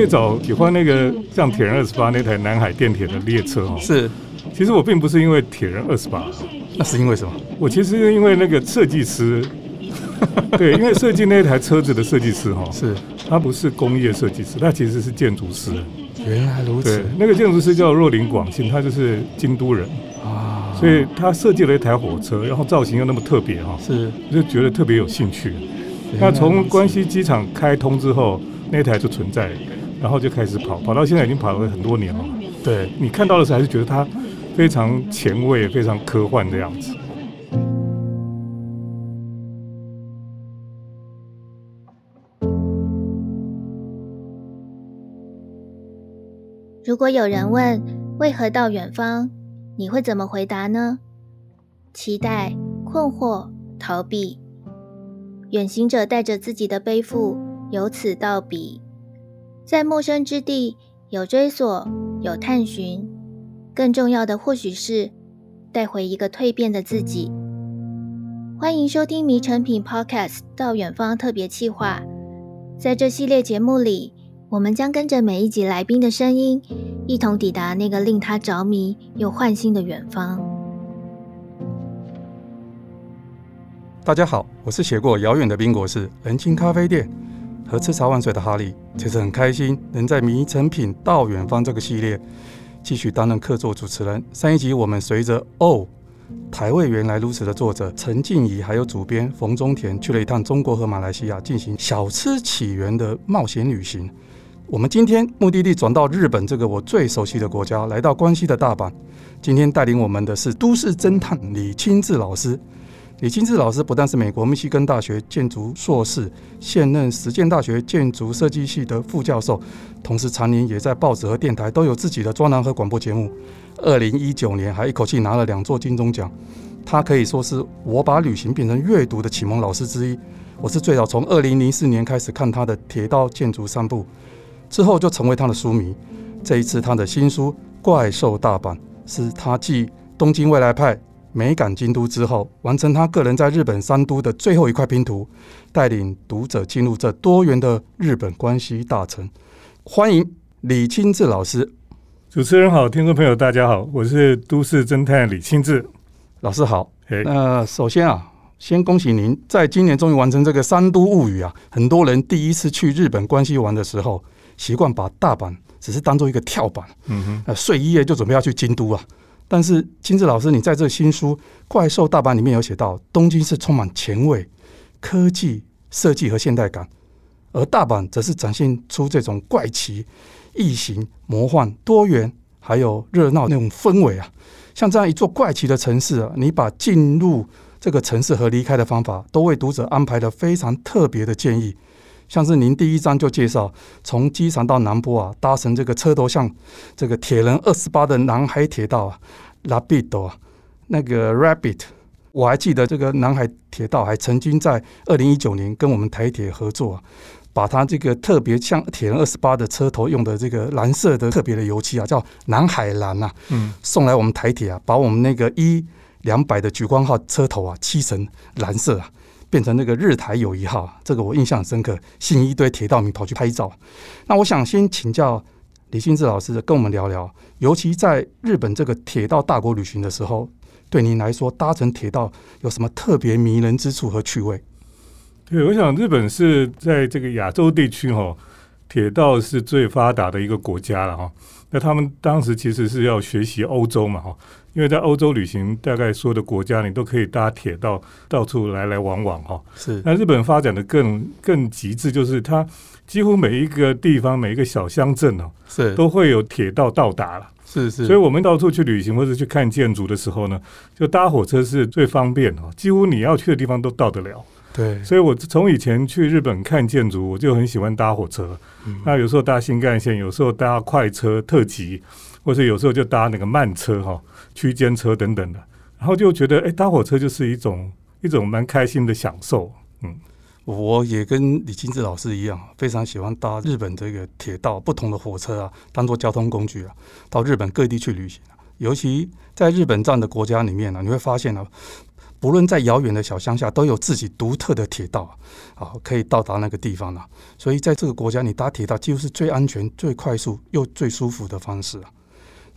最早喜欢那个像铁人二十八那台南海电铁的列车哦，是，其实我并不是因为铁人二十八，那是因为什么？我其实是因为那个设计师，对，因为设计那台车子的设计师哈，是，他不是工业设计师，他其实是建筑师。原来如此，对，那个建筑师叫若林广信，他就是京都人。啊，所以他设计了一台火车，然后造型又那么特别哈，是，就觉得特别有兴趣。那从关西机场开通之后，那台就存在，然后就开始跑，跑到现在已经跑了很多年了。对，你看到的时候还是觉得它非常前卫、非常科幻的样子。如果有人问为何到远方，你会怎么回答呢？期待、困惑、逃避。远行者带着自己的背负，由此到彼，在陌生之地有追索，有探寻，更重要的或许是带回一个蜕变的自己。欢迎收听《迷成品 Podcast》到远方特别企划，在这系列节目里，我们将跟着每一集来宾的声音，一同抵达那个令他着迷又幻心的远方。大家好，我是写过《遥远的冰果士》《人情咖啡店》和《吃茶万岁》的哈利，其实很开心能在《迷诚品到远方》这个系列继续担任客座主持人。上一集我们随着哦，台味原来如此的作者陈静怡，还有主编冯中田去了一趟中国和马来西亚进行小吃起源的冒险旅行。我们今天目的地转到日本这个我最熟悉的国家，来到关西的大阪。今天带领我们的是都市侦探李清志老师。李金志老师不但是美国密西根大学建筑硕士，现任实践大学建筑设计系的副教授，同时常年也在报纸和电台都有自己的专栏和广播节目。二零一九年还一口气拿了两座金钟奖，他可以说是我把旅行变成阅读的启蒙老师之一。我是最早从二零零四年开始看他的《铁道建筑三部》，之后就成为他的书迷。这一次他的新书《怪兽大阪》是他继《东京未来派》。美感京都之后，完成他个人在日本三都的最后一块拼图，带领读者进入这多元的日本关系大城。欢迎李清志老师。主持人好，听众朋友大家好，我是都市侦探李清志老师好。那首先啊，先恭喜您在今年终于完成这个三都物语啊！很多人第一次去日本关西玩的时候，习惯把大阪只是当做一个跳板，嗯哼，呃，睡一夜就准备要去京都啊。但是，金志老师，你在这新书《怪兽大阪》里面有写到，东京是充满前卫、科技、设计和现代感，而大阪则是展现出这种怪奇、异形、魔幻、多元，还有热闹那种氛围啊。像这样一座怪奇的城市啊，你把进入这个城市和离开的方法，都为读者安排了非常特别的建议。像是您第一章就介绍，从机场到南部啊，搭乘这个车头像这个铁人二十八的南海铁道啊，拉比多啊，那个 Rabbit，我还记得这个南海铁道还曾经在二零一九年跟我们台铁合作啊，把它这个特别像铁人二十八的车头用的这个蓝色的特别的油漆啊，叫南海蓝啊，嗯，送来我们台铁啊，把我们那个 E 两百的莒光号车头啊漆成蓝色啊。变成那个日台友谊号，这个我印象很深刻，吸引一堆铁道迷跑去拍照。那我想先请教李清志老师跟我们聊聊，尤其在日本这个铁道大国旅行的时候，对您来说搭乘铁道有什么特别迷人之处和趣味？对，我想日本是在这个亚洲地区哈，铁道是最发达的一个国家了哈。那他们当时其实是要学习欧洲嘛哈。因为在欧洲旅行，大概所有的国家你都可以搭铁道到处来来往往哈。是。那日本发展的更更极致，就是它几乎每一个地方、每一个小乡镇哦，是都会有铁道到达了。是是。所以我们到处去旅行或者去看建筑的时候呢，就搭火车是最方便哦，几乎你要去的地方都到得了。对。所以我从以前去日本看建筑，我就很喜欢搭火车。嗯。那有时候搭新干线，有时候搭快车、特急，或者有时候就搭那个慢车哈。区间车等等的，然后就觉得，哎、搭火车就是一种一种蛮开心的享受。嗯，我也跟李金志老师一样，非常喜欢搭日本这个铁道，不同的火车啊，当做交通工具啊，到日本各地去旅行。尤其在日本这样的国家里面呢、你会发现呢、不论在遥远的小乡下，都有自己独特的铁道，啊，可以到达那个地方了。所以在这个国家，你搭铁道几乎是最安全、最快速又最舒服的方式啊。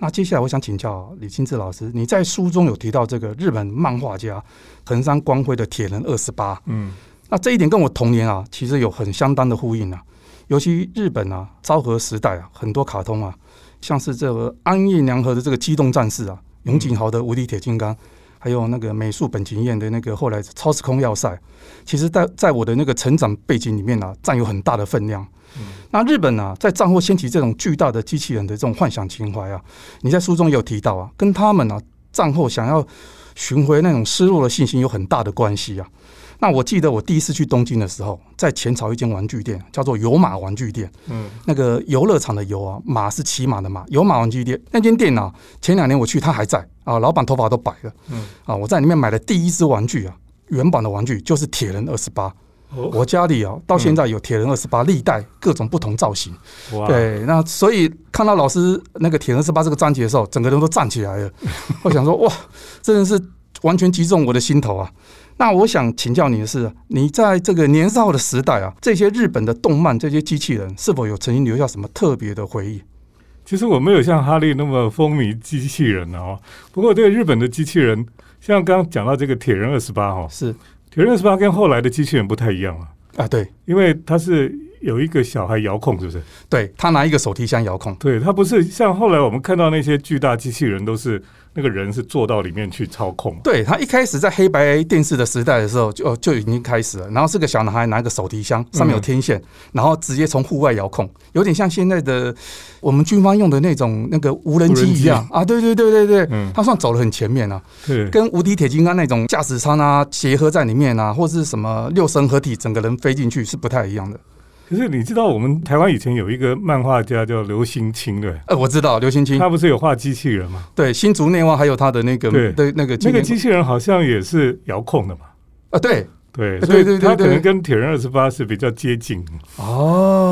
那接下来我想请教李清志老师，你在书中有提到这个日本漫画家横山光辉的《铁人二十八》，嗯，那这一点跟我童年啊，其实有很相当的呼应啊。尤其日本啊，昭和时代啊，很多卡通啊，像是这个安彦良和的这个机动战士啊，永井豪的无敌铁金刚。还有那个美术本经验的那个后来超时空要塞，其实，在在我的那个成长背景里面呢、啊，占有很大的分量。嗯、那日本呢、啊，在战后掀起这种巨大的机器人的这种幻想情怀啊，你在书中也有提到啊，跟他们啊战后想要寻回那种失落的信心有很大的关系啊。那我记得我第一次去东京的时候，在前朝一间玩具店，叫做有马玩具店。嗯，那个游乐场的游啊，马是骑马的马。有马玩具店那间店啊，前两年我去，它还在啊，老板头发都白了。嗯，啊，我在里面买的第一只玩具啊，原版的玩具就是铁人二十八。我家里啊，到现在有铁人二十八历代各种不同造型。哇，对，那所以看到老师那个铁人二十八这个章节的时候，整个人都站起来了。我想说，哇，真的是完全击中我的心头啊！那我想请教你的是，你在这个年少的时代啊，这些日本的动漫、这些机器人，是否有曾经留下什么特别的回忆？其实我没有像哈利那么风靡机器人哦。不过这个日本的机器人，像刚刚讲到这个铁人二十八哈，是铁人二十八跟后来的机器人不太一样啊。啊，对，因为它是有一个小孩遥控，是不是？对，他拿一个手提箱遥控。对，他不是像后来我们看到那些巨大机器人都是。那个人是坐到里面去操控。对，他一开始在黑白电视的时代的时候就就已经开始了，然后是个小男孩拿个手提箱，上面有天线，然后直接从户外遥控，有点像现在的我们军方用的那种那个无人机一样啊！对对对对对，他算走得很前面啊，跟无敌铁金刚那种驾驶舱啊结合在里面啊，或是什么六神合体，整个人飞进去是不太一样的。可是你知道我们台湾以前有一个漫画家叫刘星清对？呃，我知道刘星清，他不是有画机器人吗？对，新竹内外还有他的那个对的那个那个机器人好像也是遥控的嘛？啊，对。对，所以他可能跟铁人二十八是比较接近哦，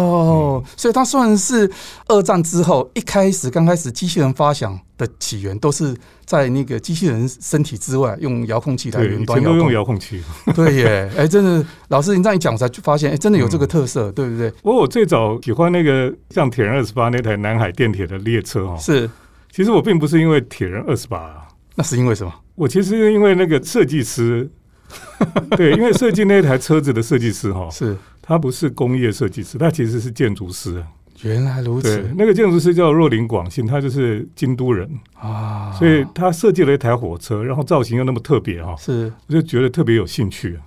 所以他算是二战之后一开始刚开始机器人发想的起源，都是在那个机器人身体之外用遥控器来远端遥控，都用遥控器。对耶，哎，真的，老师你这样一讲，我才发现，哎，真的有这个特色，对不对？不过我最早喜欢那个像铁人二十八那台南海电铁的列车哦，是，其实我并不是因为铁人二十八啊，那是因为什么？我其实是因为那个设计师。对，因为设计那台车子的设计师哈，是他不是工业设计师，他其实是建筑师。原来如此，那个建筑师叫若林广信，他就是京都人啊，所以他设计了一台火车，然后造型又那么特别哈，是我就觉得特别有兴趣。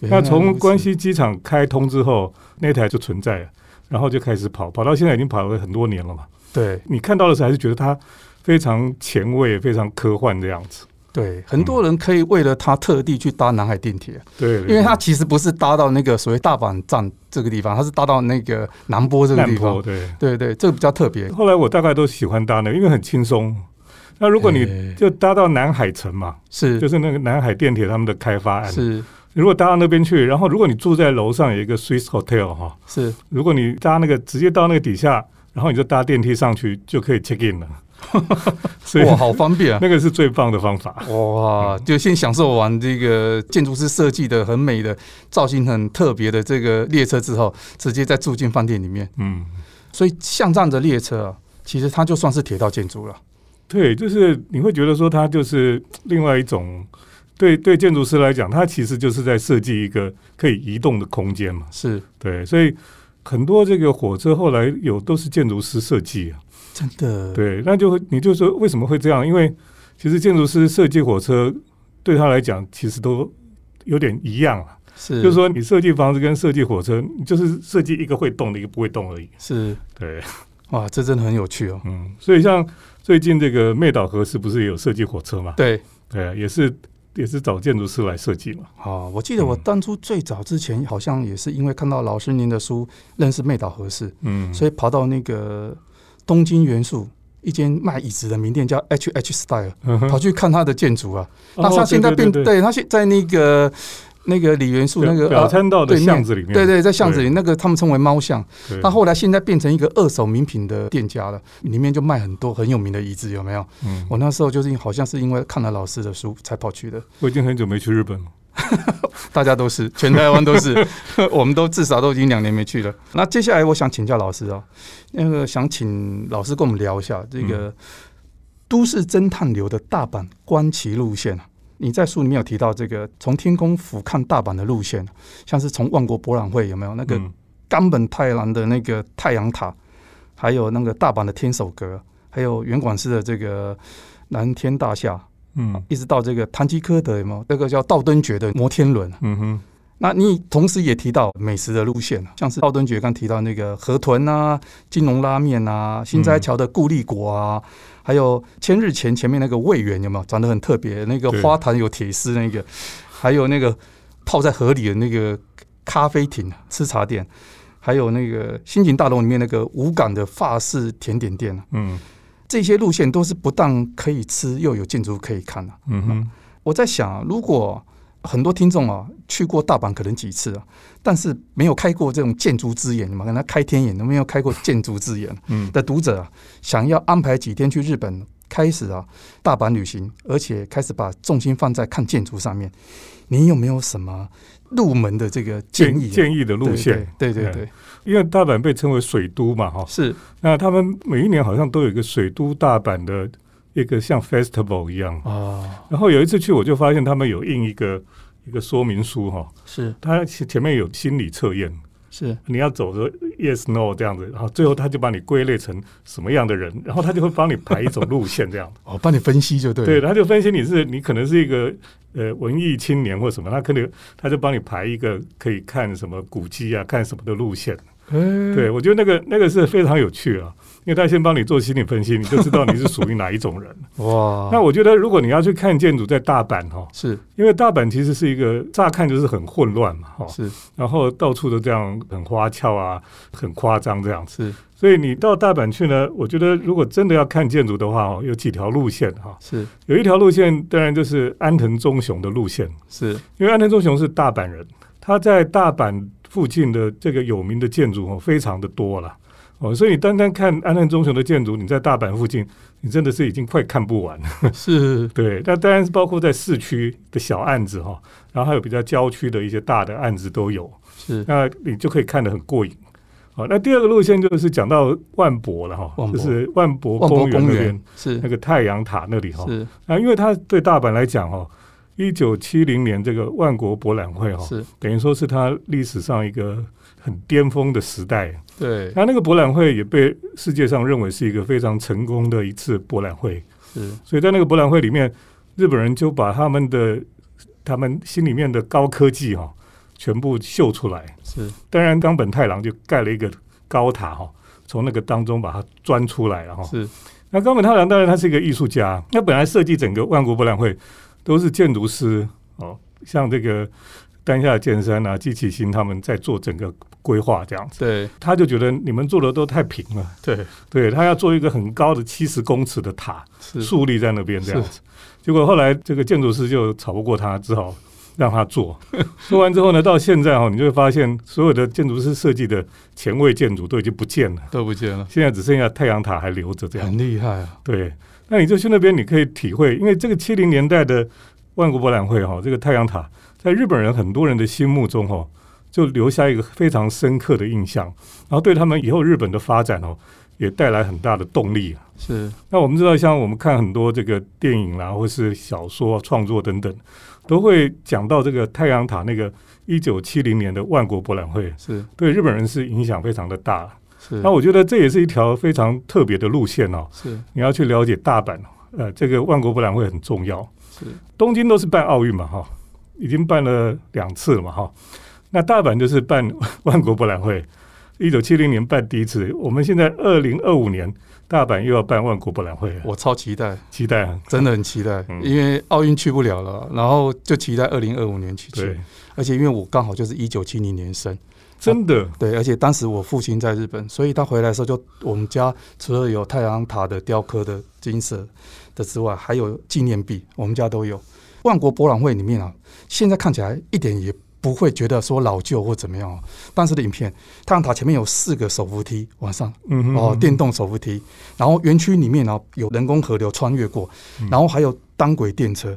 那从关西机场开通之后，那台就存在了，然后就开始跑，跑到现在已经跑了很多年了嘛。对，你看到的时候还是觉得它非常前卫、非常科幻的样子。对，很多人可以为了他特地去搭南海电铁，对，因为他其实不是搭到那个所谓大阪站这个地方，他是搭到那个南波这个地方，对，对对，这个比较特别。后来我大概都喜欢搭那个，因为很轻松。那如果你就搭到南海城嘛，是，就是那个南海电铁他们的开发案，是。如果搭到那边去，然后如果你住在楼上有一个 Swiss Hotel 哈，是。如果你搭那个直接到那个底下，然后你就搭电梯上去就可以 check in 了。哇，好方便啊！那个是最棒的方法。哇，就先享受完这个建筑师设计的很美的造型、很特别的这个列车之后，直接再住进饭店里面。嗯，所以像这样的列车啊，其实它就算是铁道建筑了。对，就是你会觉得说它就是另外一种，对对，建筑师来讲，它其实就是在设计一个可以移动的空间嘛。是对，所以很多这个火车后来有都是建筑师设计啊。真的对，那就会你就说为什么会这样？因为其实建筑师设计火车对他来讲，其实都有点一样啊。是，就是说你设计房子跟设计火车，你就是设计一个会动的，一个不会动而已。是，对，哇，这真的很有趣哦。嗯，所以像最近这个妹岛核是不是也有设计火车嘛？对，对，也是也是找建筑师来设计嘛。哦，我记得我当初最早之前好像也是因为看到老师您的书，认识妹岛核是，嗯，所以跑到那个。东京元素一间卖椅子的名店叫 H H Style，跑去看他的建筑啊。那他现在变，对他现在那个那个李元素那个表参道的巷子里面，对对，在巷子里，那个他们称为猫巷。他后来现在变成一个二手名品的店家了，里面就卖很多很有名的椅子，有没有？嗯，我那时候就是好像是因为看了老师的书才跑去的。我已经很久没去日本了，大家都是，全台湾都是，我们都至少都已经两年没去了。那接下来我想请教老师哦，那个想请老师跟我们聊一下这个都市侦探流的大阪观奇路线。你在书里面有提到这个从天空俯瞰大阪的路线，像是从万国博览会有没有那个冈本太郎的那个太阳塔，还有那个大阪的天守阁，还有原广司的这个蓝天大厦，嗯，一直到这个唐吉诃德有没有那个叫道顿堀的摩天轮？嗯哼，那你同时也提到美食的路线，像是道顿堀刚提到那个河豚啊、金龙拉面啊、心斋桥的固力果啊。还有千日前前面那个味园有没有长得很特别？那个花坛有铁丝那个，还有那个泡在河里的那个咖啡亭吃茶店，还有那个新景大楼里面那个五感的法式甜点店。嗯，这些路线都是不但可以吃，又有建筑可以看的。嗯哼，我在想，如果很多听众啊去过大阪可能几次啊，但是没有开过这种建筑之眼，你们跟他开天眼都没有开过建筑之眼的读者啊，想要安排几天去日本开始啊大阪旅行，而且开始把重心放在看建筑上面，你有没有什么入门的这个建议建议的路线？对对对，因为大阪被称为水都嘛，哈，是。那他们每一年好像都有一个水都大阪的。一个像 festival 一样。啊，然后有一次去，我就发现他们有印一个一个说明书哈，是。他前面有心理测验，是。你要走的 yes no 这样子，然后最后他就把你归类成什么样的人，然后他就会帮你排一种路线这样，哦，帮你分析就对，对，他就分析你是你可能是一个呃文艺青年或什么，他可能他就帮你排一个可以看什么古迹啊，看什么的路线，欸、对我觉得那个那个是非常有趣啊。因为他先帮你做心理分析，你就知道你是属于哪一种人。哇！那我觉得，如果你要去看建筑，在大阪哈，是因为大阪其实是一个乍看就是很混乱嘛，哈，是。然后到处都这样很花俏啊，很夸张这样子。是。所以你到大阪去呢，我觉得如果真的要看建筑的话，哦，有几条路线哈。是。有一条路线，当然就是安藤忠雄的路线。是。因为安藤忠雄是大阪人，他在大阪附近的这个有名的建筑哦，非常的多了。哦，所以你单单看安藤忠雄的建筑，你在大阪附近，你真的是已经快看不完了。是，对。那当然是包括在市区的小案子哈，然后还有比较郊区的一些大的案子都有。是，那你就可以看得很过瘾。好，那第二个路线就是讲到万博了哈，就是万博公园那边，是那个太阳塔那里哈。是，啊，因为它对大阪来讲哈，一九七零年这个万国博览会哈，是等于说是它历史上一个很巅峰的时代。对，他那个博览会也被世界上认为是一个非常成功的一次博览会。是，所以在那个博览会里面，日本人就把他们的他们心里面的高科技哈、哦，全部秀出来。是，当然冈本太郎就盖了一个高塔哈、哦，从那个当中把它钻出来了哈。是，那冈本太郎当然他是一个艺术家，那本来设计整个万国博览会都是建筑师哦，像这个。丹下健三啊，机器新他们在做整个规划这样子，对，他就觉得你们做的都太平了，对，对他要做一个很高的七十公尺的塔，竖立在那边这样子。结果后来这个建筑师就吵不过他，只好让他做。做完之后呢，到现在哈，你就会发现所有的建筑师设计的前卫建筑都已经不见了，都不见了。现在只剩下太阳塔还留着，这样很厉害啊。对，那你就去那边，你可以体会，因为这个七零年代的万国博览会哈，这个太阳塔。在日本人很多人的心目中，哦，就留下一个非常深刻的印象，然后对他们以后日本的发展，哦，也带来很大的动力。是。那我们知道，像我们看很多这个电影啦，或是小说创作等等，都会讲到这个太阳塔那个一九七零年的万国博览会，是对日本人是影响非常的大。是。那我觉得这也是一条非常特别的路线哦。是。你要去了解大阪，呃，这个万国博览会很重要。是。东京都是办奥运嘛，哈。已经办了两次了嘛，哈，那大阪就是办 万国博览会，一九七零年办第一次，我们现在二零二五年大阪又要办万国博览会，我超期待，期待？啊，真的很期待，嗯、因为奥运去不了了，然后就期待二零二五年去去，而且因为我刚好就是一九七零年生，真的，对，而且当时我父亲在日本，所以他回来的时候就我们家除了有太阳塔的雕刻的金色的之外，还有纪念币，我们家都有。万国博览会里面啊，现在看起来一点也不会觉得说老旧或怎么样。当时的影片，太阳塔前面有四个手扶梯，往上，哦，电动手扶梯，然后园区里面呢有人工河流穿越过，然后还有单轨电车。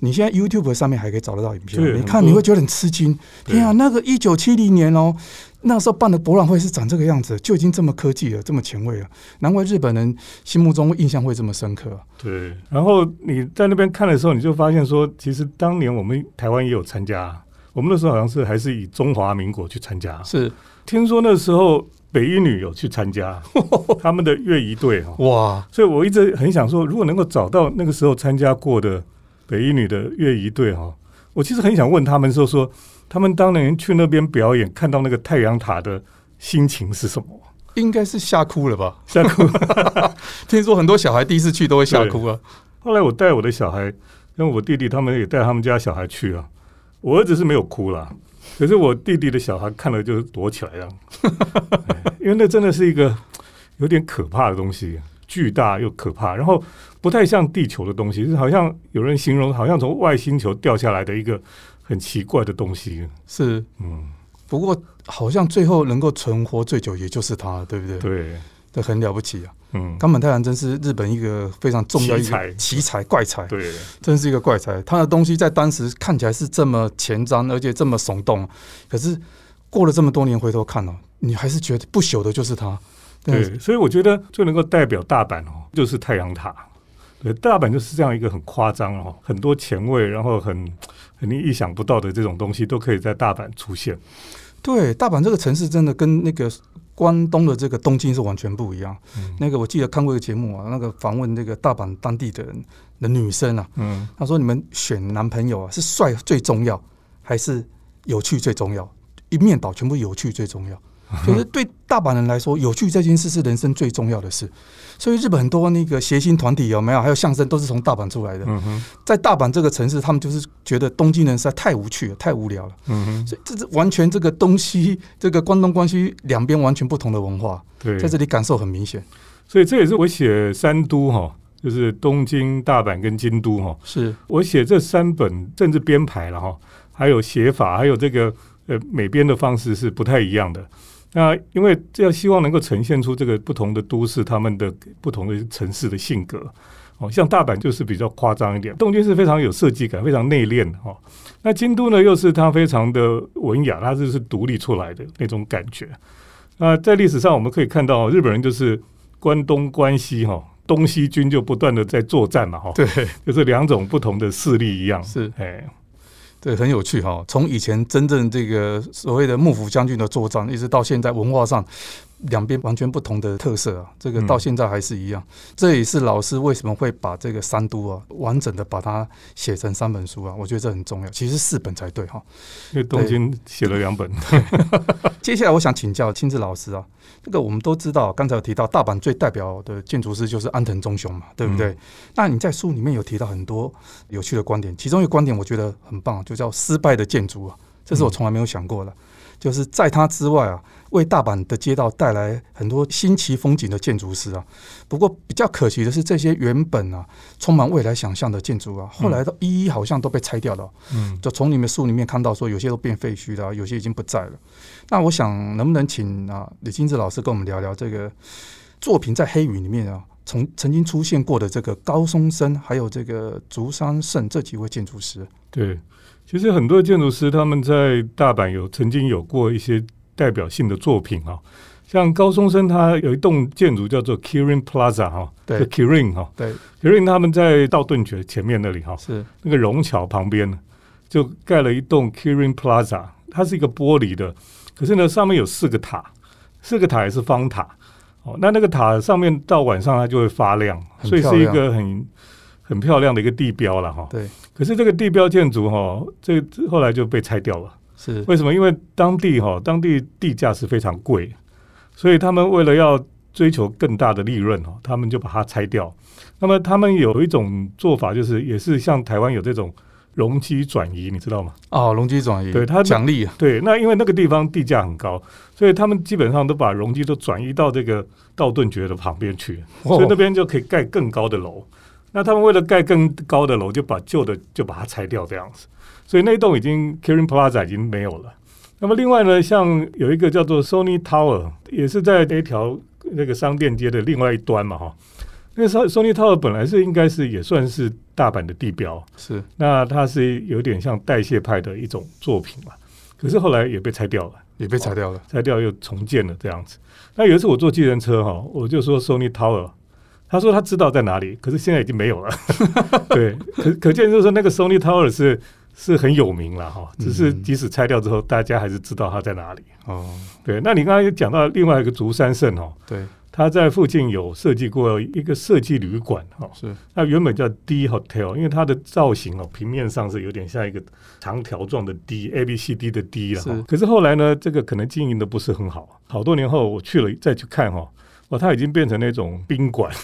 你现在 YouTube 上面还可以找得到影片，你看你会觉得很吃惊。天啊，那个一九七零年哦，那时候办的博览会是长这个样子，就已经这么科技了，这么前卫了，难怪日本人心目中印象会这么深刻。对，然后你在那边看的时候，你就发现说，其实当年我们台湾也有参加，我们那时候好像是还是以中华民国去参加。是，听说那时候北一女有去参加 他们的乐仪队哈，哇！所以我一直很想说，如果能够找到那个时候参加过的。北一女的乐仪队哈，我其实很想问他们说说，他们当年去那边表演，看到那个太阳塔的心情是什么？应该是吓哭了吧？吓哭！听说很多小孩第一次去都会吓哭啊。后来我带我的小孩，因为我弟弟他们也带他们家小孩去啊。我儿子是没有哭啦，可是我弟弟的小孩看了就躲起来了，因为那真的是一个有点可怕的东西。巨大又可怕，然后不太像地球的东西，是好像有人形容，好像从外星球掉下来的一个很奇怪的东西。是，嗯，不过好像最后能够存活最久，也就是它，对不对？对，这很了不起啊。嗯，冈本太郎真是日本一个非常重要的奇才，奇才怪才。对，真是一个怪才。他的东西在当时看起来是这么前瞻，而且这么耸动，可是过了这么多年回头看哦，你还是觉得不朽的就是他。对，所以我觉得最能够代表大阪哦，就是太阳塔。对，大阪就是这样一个很夸张哦，很多前卫，然后很很你意想不到的这种东西都可以在大阪出现。对，大阪这个城市真的跟那个关东的这个东京是完全不一样。嗯、那个我记得看过一个节目啊，那个访问那个大阪当地的人的女生啊，嗯，她说你们选男朋友啊，是帅最重要，还是有趣最重要？一面倒全部有趣最重要。就是对大阪人来说，有趣这件事是人生最重要的事。所以日本很多那个谐星团体有没有？还有相声都是从大阪出来的。在大阪这个城市，他们就是觉得东京人实在太无趣了，太无聊了。所以这是完全这个东西，这个关东关西两边完全不同的文化。对，在这里感受很明显。所以这也是我写三都哈，就是东京、大阪跟京都哈。是我写这三本政治编排了哈，还有写法，还有这个呃美编的方式是不太一样的。那因为这样希望能够呈现出这个不同的都市，他们的不同的城市的性格，哦，像大阪就是比较夸张一点，东京是非常有设计感，非常内敛哈。那京都呢，又是它非常的文雅，它就是独立出来的那种感觉。那在历史上我们可以看到，日本人就是关东关西哈，东西军就不断的在作战嘛哈，对，就是两种不同的势力一样，是哎。对，很有趣哈。从以前真正这个所谓的幕府将军的作战，一直到现在文化上两边完全不同的特色啊，这个到现在还是一样。嗯、这也是老师为什么会把这个三都啊完整的把它写成三本书啊？我觉得这很重要。其实四本才对哈，因为东京写了两本。接下来我想请教亲自老师啊。这个我们都知道，刚才有提到大阪最代表的建筑师就是安藤忠雄嘛，对不对？嗯、那你在书里面有提到很多有趣的观点，其中一个观点我觉得很棒，就叫失败的建筑啊，这是我从来没有想过的。嗯、就是在他之外啊，为大阪的街道带来很多新奇风景的建筑师啊。不过比较可惜的是，这些原本啊充满未来想象的建筑啊，后来都一一好像都被拆掉了。嗯，就从你们书里面看到说，有些都变废墟了，有些已经不在了。那我想，能不能请啊李金志老师跟我们聊聊这个作品在黑雨里面啊，从曾经出现过的这个高松生，还有这个竹山胜这几位建筑师？对，其实很多建筑师他们在大阪有曾经有过一些代表性的作品啊，像高松生他有一栋建筑叫做 Kirin Plaza 哈，对，Kirin 哈，对，Kirin 他们在道顿崛前面那里哈，是那个虹桥旁边就盖了一栋 Kirin Plaza，它是一个玻璃的。可是呢，上面有四个塔，四个塔也是方塔哦。那那个塔上面到晚上它就会发亮，所以是一个很很漂亮的一个地标了哈。对。可是这个地标建筑哈，这后来就被拆掉了。是为什么？因为当地哈，当地地价是非常贵，所以他们为了要追求更大的利润哈，他们就把它拆掉。那么他们有一种做法，就是也是像台湾有这种。容积转移，你知道吗？哦，容积转移，对它奖励啊，对，那因为那个地方地价很高，所以他们基本上都把容积都转移到这个道顿崛的旁边去，哦、所以那边就可以盖更高的楼。那他们为了盖更高的楼，就把旧的就把它拆掉这样子。所以那栋已经 Kirin Plaza 已经没有了。那么另外呢，像有一个叫做 Sony Tower，也是在那条那个商店街的另外一端嘛，哈。那 Sony Tower 本来是应该是也算是大阪的地标，是。那它是有点像代谢派的一种作品嘛，可是后来也被拆掉了，也被拆掉了，拆掉又重建了这样子。那有一次我坐计程车哈，我就说 Sony Tower，他说他知道在哪里，可是现在已经没有了。对，可可见就是说那个 Sony Tower 是。是很有名了哈，只是即使拆掉之后，大家还是知道它在哪里。哦，对，那你刚刚又讲到另外一个竹山胜哦，对，他在附近有设计过一个设计旅馆哈，是，那原本叫 D Hotel，因为它的造型哦，平面上是有点像一个长条状的 D，A B C D 的 D 了，是。可是后来呢，这个可能经营的不是很好，好多年后我去了再去看哈，哦，它已经变成那种宾馆。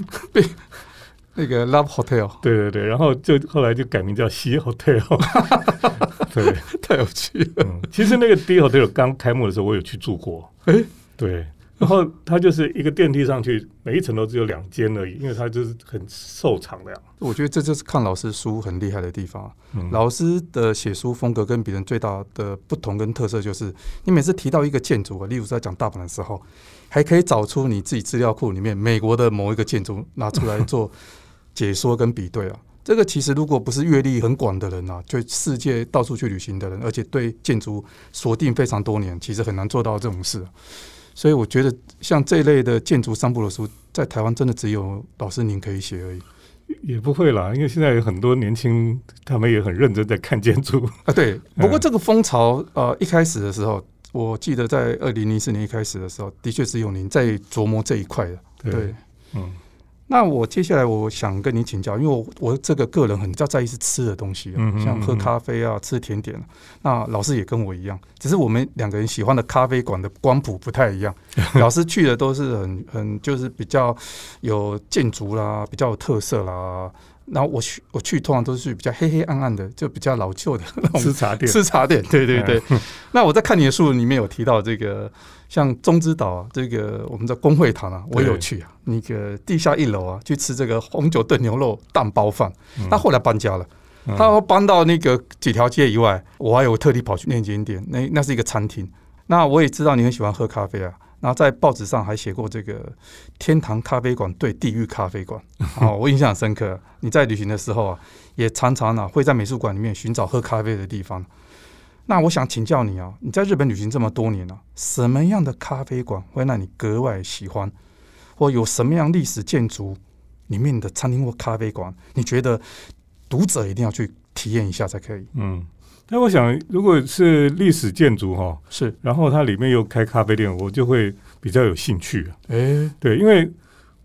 那个 Love Hotel，对对对，然后就后来就改名叫西 Hotel，对，太有趣了。嗯，其实那个 D Hotel 刚开幕的时候，我有去住过。哎、欸，对，然后它就是一个电梯上去，每一层都只有两间而已，因为它就是很瘦长的呀。我觉得这就是看老师书很厉害的地方。嗯、老师的写书风格跟别人最大的不同跟特色，就是你每次提到一个建筑，例如在讲大阪的时候，还可以找出你自己资料库里面美国的某一个建筑拿出来做。解说跟比对啊，这个其实如果不是阅历很广的人啊，就世界到处去旅行的人，而且对建筑锁定非常多年，其实很难做到这种事。所以我觉得像这类的建筑三部的书，在台湾真的只有老师您可以写而已。也不会啦，因为现在有很多年轻，他们也很认真在看建筑啊。对，不过这个风潮呃一开始的时候，我记得在二零零四年一开始的时候，的确是有您在琢磨这一块的。对，对嗯。那我接下来我想跟你请教，因为我我这个个人很比较在意是吃的东西，嗯、像喝咖啡啊、吃甜点。那老师也跟我一样，只是我们两个人喜欢的咖啡馆的光谱不太一样。老师去的都是很很就是比较有建筑啦，比较有特色啦。然后我去我去通常都是比较黑黑暗暗的，就比较老旧的那种 吃茶店。吃茶店，对对对。那我在看你的书里面有提到这个。像中之岛啊这个我们的公会堂啊，我有去啊，那个地下一楼啊，去吃这个红酒炖牛肉蛋包饭。他后来搬家了，他搬到那个几条街以外，我还有特地跑去那间店，那那是一个餐厅。那我也知道你很喜欢喝咖啡啊，然后在报纸上还写过这个天堂咖啡馆对地狱咖啡馆，哦，我印象很深刻。你在旅行的时候啊，也常常啊会在美术馆里面寻找喝咖啡的地方。那我想请教你啊，你在日本旅行这么多年了，什么样的咖啡馆会让你格外喜欢？或有什么样历史建筑里面的餐厅或咖啡馆，你觉得读者一定要去体验一下才可以？嗯，那我想，如果是历史建筑哈，是，然后它里面又开咖啡店，我就会比较有兴趣。哎、欸，对，因为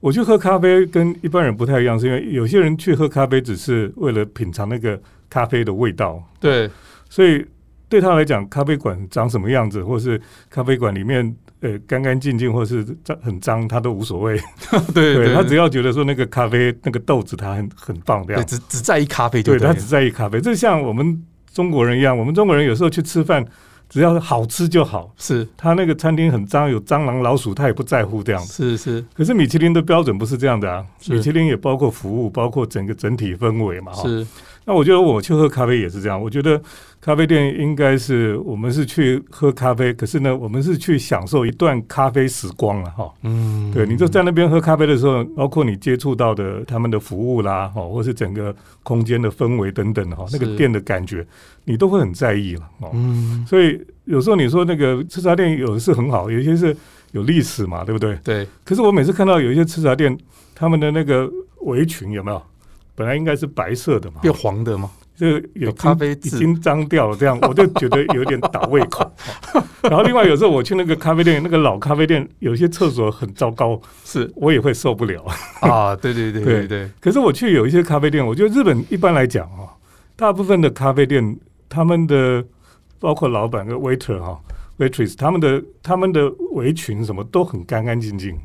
我去喝咖啡跟一般人不太一样，是因为有些人去喝咖啡只是为了品尝那个咖啡的味道。对，所以。对他来讲，咖啡馆长什么样子，或是咖啡馆里面呃干干净净，或是脏很脏，他都无所谓。对，对，对，他只要觉得说那个咖啡那个豆子他很很棒，这样。只只在意咖啡就对，对他只在意咖啡。这像我们中国人一样，我们中国人有时候去吃饭，只要好吃就好。是他那个餐厅很脏，有蟑螂老鼠，他也不在乎这样。是是。可是米其林的标准不是这样的啊，米其林也包括服务，包括整个整体氛围嘛。是。那我觉得我去喝咖啡也是这样，我觉得。咖啡店应该是我们是去喝咖啡，可是呢，我们是去享受一段咖啡时光了哈。嗯，对，你就在那边喝咖啡的时候，包括你接触到的他们的服务啦，哈，或是整个空间的氛围等等哈，那个店的感觉，你都会很在意了。嗯，所以有时候你说那个吃茶店有的是很好，有些是有历史嘛，对不对？对。可是我每次看到有一些吃茶店，他们的那个围裙有没有？本来应该是白色的嘛，变黄的吗？就有，有咖啡已经脏掉了，这样我就觉得有点倒胃口。然后另外有时候我去那个咖啡店，那个老咖啡店有些厕所很糟糕，是我也会受不了啊。对对对对对，可是我去有一些咖啡店，我觉得日本一般来讲啊，大部分的咖啡店他们的包括老板跟 waiter 哈 waitress，他们的他们的围裙什么都很干干净净。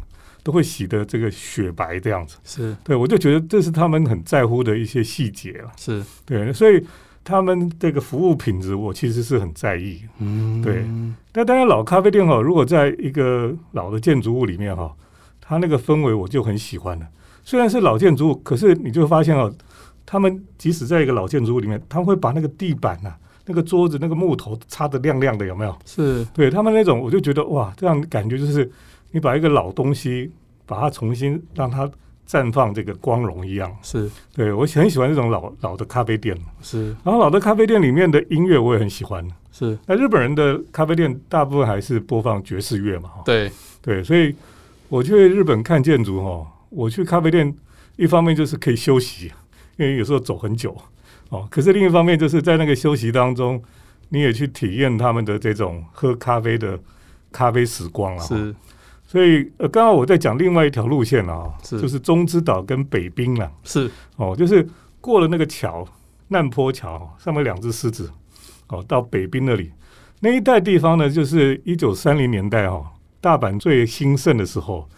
都会洗得这个雪白这样子，是。对，我就觉得这是他们很在乎的一些细节了，是。对，所以他们这个服务品质我其实是很在意，嗯，对。但当然老咖啡店哈，如果在一个老的建筑物里面哈，它那个氛围我就很喜欢了。虽然是老建筑物，可是你就会发现哦，他们即使在一个老建筑物里面，他们会把那个地板呐、啊、那个桌子、那个木头擦得亮亮的，有没有？是。对他们那种，我就觉得哇，这样感觉就是你把一个老东西，把它重新让它绽放这个光荣一样。是对我很喜欢这种老老的咖啡店。是，然后老的咖啡店里面的音乐我也很喜欢。是，那日本人的咖啡店大部分还是播放爵士乐嘛？对对，所以我去日本看建筑哈，我去咖啡店，一方面就是可以休息，因为有时候走很久哦。可是另一方面就是在那个休息当中，你也去体验他们的这种喝咖啡的咖啡时光啊。是，所以呃，刚刚我在讲另外一条路线啊，是就是中之岛跟北滨了。是哦，就是过了那个桥，难坡桥上面两只狮子。哦，到北滨那里那一带地方呢，就是一九三零年代哈、哦，大阪最兴盛的时候。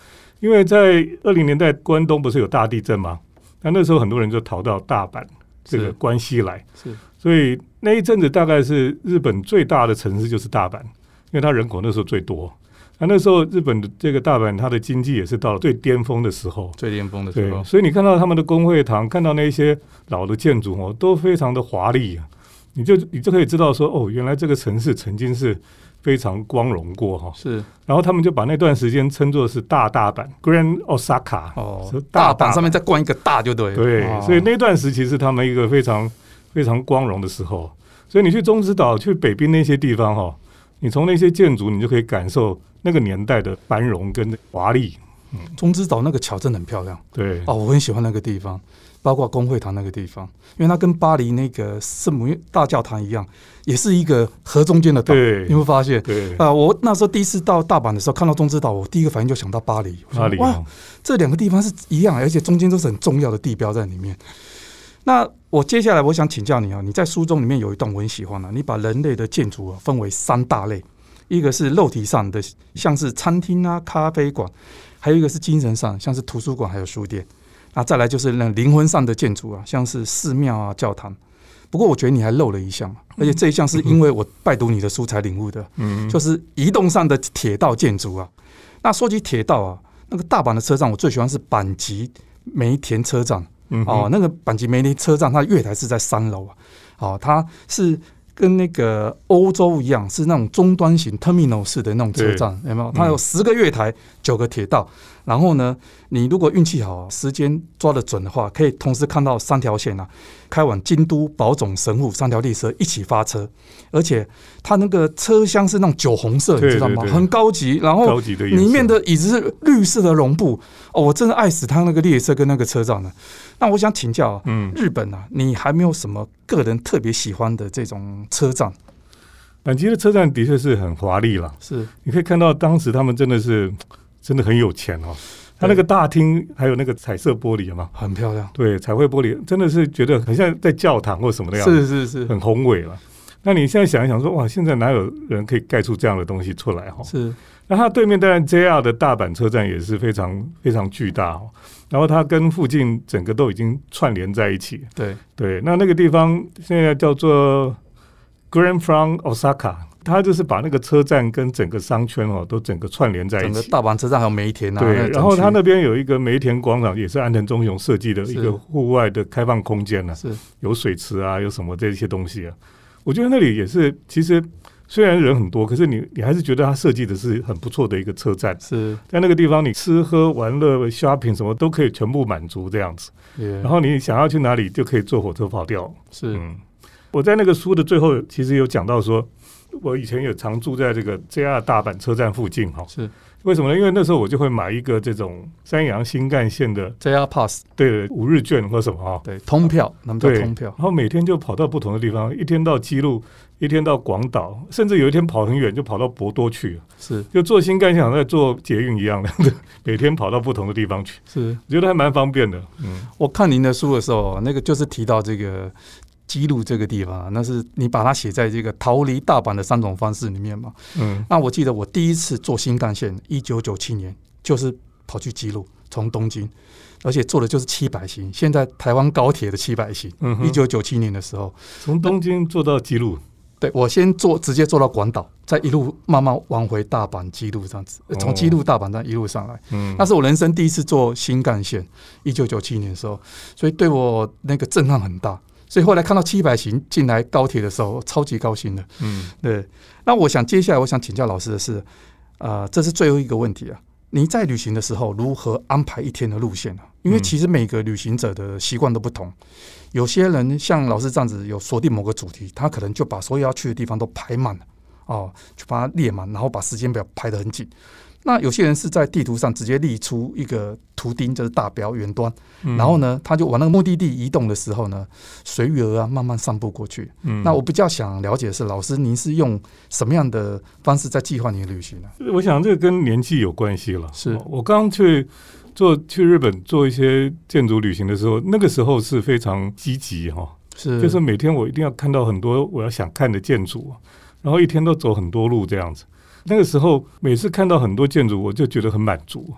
因为在二零年代关东不是有大地震吗？那那时候很多人就逃到大阪这个关西来，是，是，所以那一阵子大概是日本最大的城市就是大阪，因为它人口那时候最多。那那时候日本的这个大阪，它的经济也是到了最巅峰的时候，最巅峰的时候。所以你看到他们的工会堂，看到那些老的建筑哦，都非常的华丽。你就你就可以知道说哦，原来这个城市曾经是非常光荣过哈。是，然后他们就把那段时间称作是大大阪 （Grand Osaka）。哦，大阪上面再冠一个大就对。对，哦、所以那段时期是他们一个非常非常光荣的时候。所以你去中之岛、去北滨那些地方哈，你从那些建筑，你就可以感受那个年代的繁荣跟华丽。嗯，中之岛那个桥真的很漂亮。对，哦，我很喜欢那个地方。包括公会堂那个地方，因为它跟巴黎那个圣母大教堂一样，也是一个河中间的岛。对，你会发现，对啊、呃，我那时候第一次到大阪的时候，看到中之岛，我第一个反应就想到巴黎。巴黎，哇，这两个地方是一样，而且中间都是很重要的地标在里面。那我接下来我想请教你啊，你在书中里面有一段我很喜欢啊，你把人类的建筑啊分为三大类，一个是肉体上的，像是餐厅啊、咖啡馆，还有一个是精神上，像是图书馆还有书店。那再来就是那灵魂上的建筑啊，像是寺庙啊、教堂。不过我觉得你还漏了一项，而且这一项是因为我拜读你的书才领悟的，嗯，就是移动上的铁道建筑啊。那说起铁道啊，那个大阪的车站我最喜欢是阪急梅田车站，哦，那个阪急梅林车站它的月台是在三楼啊，哦，它是。跟那个欧洲一样，是那种终端型 terminal 式的那种车站，有没有？它有十个月台，九个铁道。然后呢，你如果运气好，时间抓得准的话，可以同时看到三条线啊，开往京都、宝冢、神户三条列车一起发车。而且它那个车厢是那种酒红色，你知道吗？很高级。然后里面的椅子是绿色的绒布。哦，我真的爱死它那个列车跟那个车站了。那我想请教，嗯，日本啊，你还没有什么个人特别喜欢的这种车站？阪急的车站的确是很华丽了，是，你可以看到当时他们真的是真的很有钱哦。他那个大厅还有那个彩色玻璃嘛，很漂亮。对，彩绘玻璃真的是觉得很像在教堂或什么的样子，是是是，很宏伟了。那你现在想一想说，哇，现在哪有人可以盖出这样的东西出来哈？是。那它对面当然 JR 的大阪车站也是非常非常巨大哦。然后它跟附近整个都已经串联在一起。对对，那那个地方现在叫做 Grand Front Osaka，它就是把那个车站跟整个商圈哦都整个串联在一起。整个大阪车站还有梅田啊。对，然后它那边有一个梅田广场，也是安藤忠雄设计的一个户外的开放空间呢、啊。是，有水池啊，有什么这些东西啊？我觉得那里也是，其实。虽然人很多，可是你你还是觉得它设计的是很不错的一个车站。是在那个地方，你吃喝玩乐、shopping 什么都可以全部满足这样子。然后你想要去哪里就可以坐火车跑掉。是，嗯，我在那个书的最后其实有讲到说，我以前也常住在这个 JR 大阪车站附近哈。是。为什么呢？因为那时候我就会买一个这种山阳新干线的 JR Pass，对，五日券或什么啊，对，通票，那么叫通票。然后每天就跑到不同的地方，一天到姬路，一天到广岛，甚至有一天跑很远，就跑到博多去。是，就坐新干线好像在坐捷运一样的，每天跑到不同的地方去。是，我觉得还蛮方便的。嗯，我看您的书的时候，那个就是提到这个。姬路这个地方，那是你把它写在这个逃离大阪的三种方式里面嘛？嗯，那我记得我第一次坐新干线，一九九七年，就是跑去姬路，从东京，而且坐的就是七百型，现在台湾高铁的七百型。嗯，一九九七年的时候，从东京坐到姬路，对，我先坐，直接坐到广岛，再一路慢慢往回大阪、基路这样子，从基路、大阪这样一路上来。嗯，那是我人生第一次坐新干线，一九九七年的时候，所以对我那个震撼很大。所以后来看到七百型进来高铁的时候，超级高兴的。嗯，对。那我想接下来我想请教老师的是，啊、呃，这是最后一个问题啊。你在旅行的时候如何安排一天的路线呢？因为其实每个旅行者的习惯都不同，有些人像老师这样子有锁定某个主题，他可能就把所有要去的地方都排满了，哦，就把它列满，然后把时间表排得很紧。那有些人是在地图上直接立出一个图钉，就是大标远端，嗯、然后呢，他就往那个目的地移动的时候呢，随遇而安，慢慢散步过去。嗯，那我比较想了解的是，老师您是用什么样的方式在计划你的旅行呢？我想这个跟年纪有关系了。是我刚去做去日本做一些建筑旅行的时候，那个时候是非常积极哈，是就是每天我一定要看到很多我要想看的建筑，然后一天都走很多路这样子。那个时候，每次看到很多建筑，我就觉得很满足，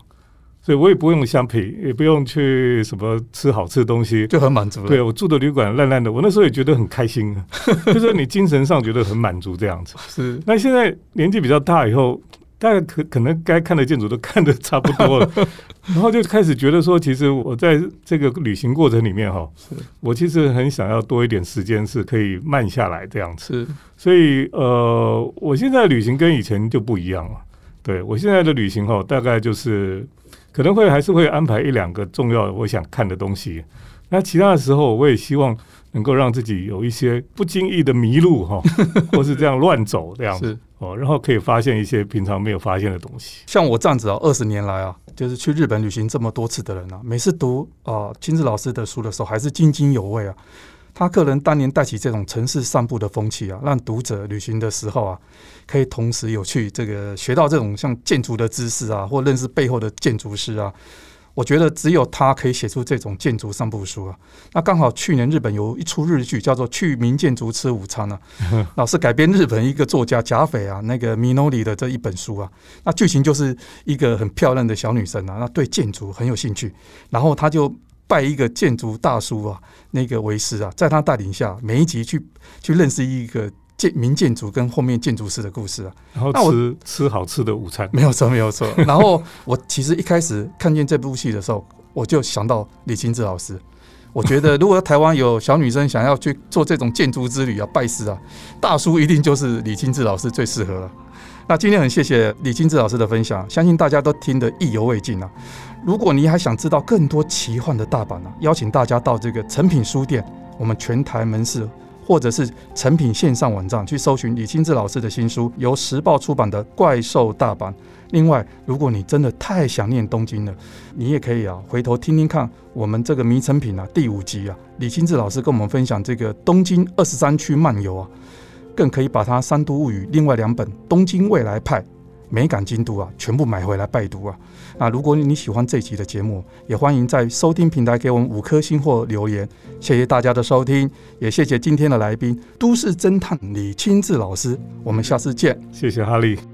所以我也不用相陪，也不用去什么吃好吃的东西，就很满足。对，我住的旅馆烂烂的，我那时候也觉得很开心，就是你精神上觉得很满足这样子。是。那现在年纪比较大以后。大概可可能该看的建筑都看的差不多了，然后就开始觉得说，其实我在这个旅行过程里面哈，我其实很想要多一点时间是可以慢下来这样子。所以呃，我现在旅行跟以前就不一样了。对，我现在的旅行哈，大概就是可能会还是会安排一两个重要我想看的东西，那其他的时候我也希望能够让自己有一些不经意的迷路哈，或是这样乱走这样子。哦，然后可以发现一些平常没有发现的东西。像我这样子啊，二十年来啊，就是去日本旅行这么多次的人啊，每次读啊金子老师的书的时候，还是津津有味啊。他个人当年带起这种城市散步的风气啊，让读者旅行的时候啊，可以同时有去这个学到这种像建筑的知识啊，或认识背后的建筑师啊。我觉得只有他可以写出这种建筑三部书啊。那刚好去年日本有一出日剧叫做《去名建筑吃午餐》啊，老是改编日本一个作家甲斐啊那个米诺里的这一本书啊。那剧情就是一个很漂亮的小女生啊，那对建筑很有兴趣，然后他就拜一个建筑大叔啊那个为师啊，在他带领下，每一集去去认识一个。建民建筑跟后面建筑师的故事啊，然后吃我吃好吃的午餐，没有错，没有错。然后我其实一开始看见这部戏的时候，我就想到李清志老师。我觉得如果台湾有小女生想要去做这种建筑之旅啊，拜师啊，大叔一定就是李清志老师最适合了。那今天很谢谢李清志老师的分享，相信大家都听得意犹未尽啊。如果你还想知道更多奇幻的大阪呢、啊，邀请大家到这个诚品书店，我们全台门市。或者是成品线上网站去搜寻李清志老师的新书，由时报出版的《怪兽大阪》。另外，如果你真的太想念东京了，你也可以啊回头听听看我们这个迷成品啊第五集啊，李清志老师跟我们分享这个东京二十三区漫游啊，更可以把它《三都物语》另外两本《东京未来派》。美感精度啊，全部买回来拜读啊！那如果你喜欢这集的节目，也欢迎在收听平台给我们五颗星或留言。谢谢大家的收听，也谢谢今天的来宾都市侦探李清志老师。我们下次见，谢谢哈利。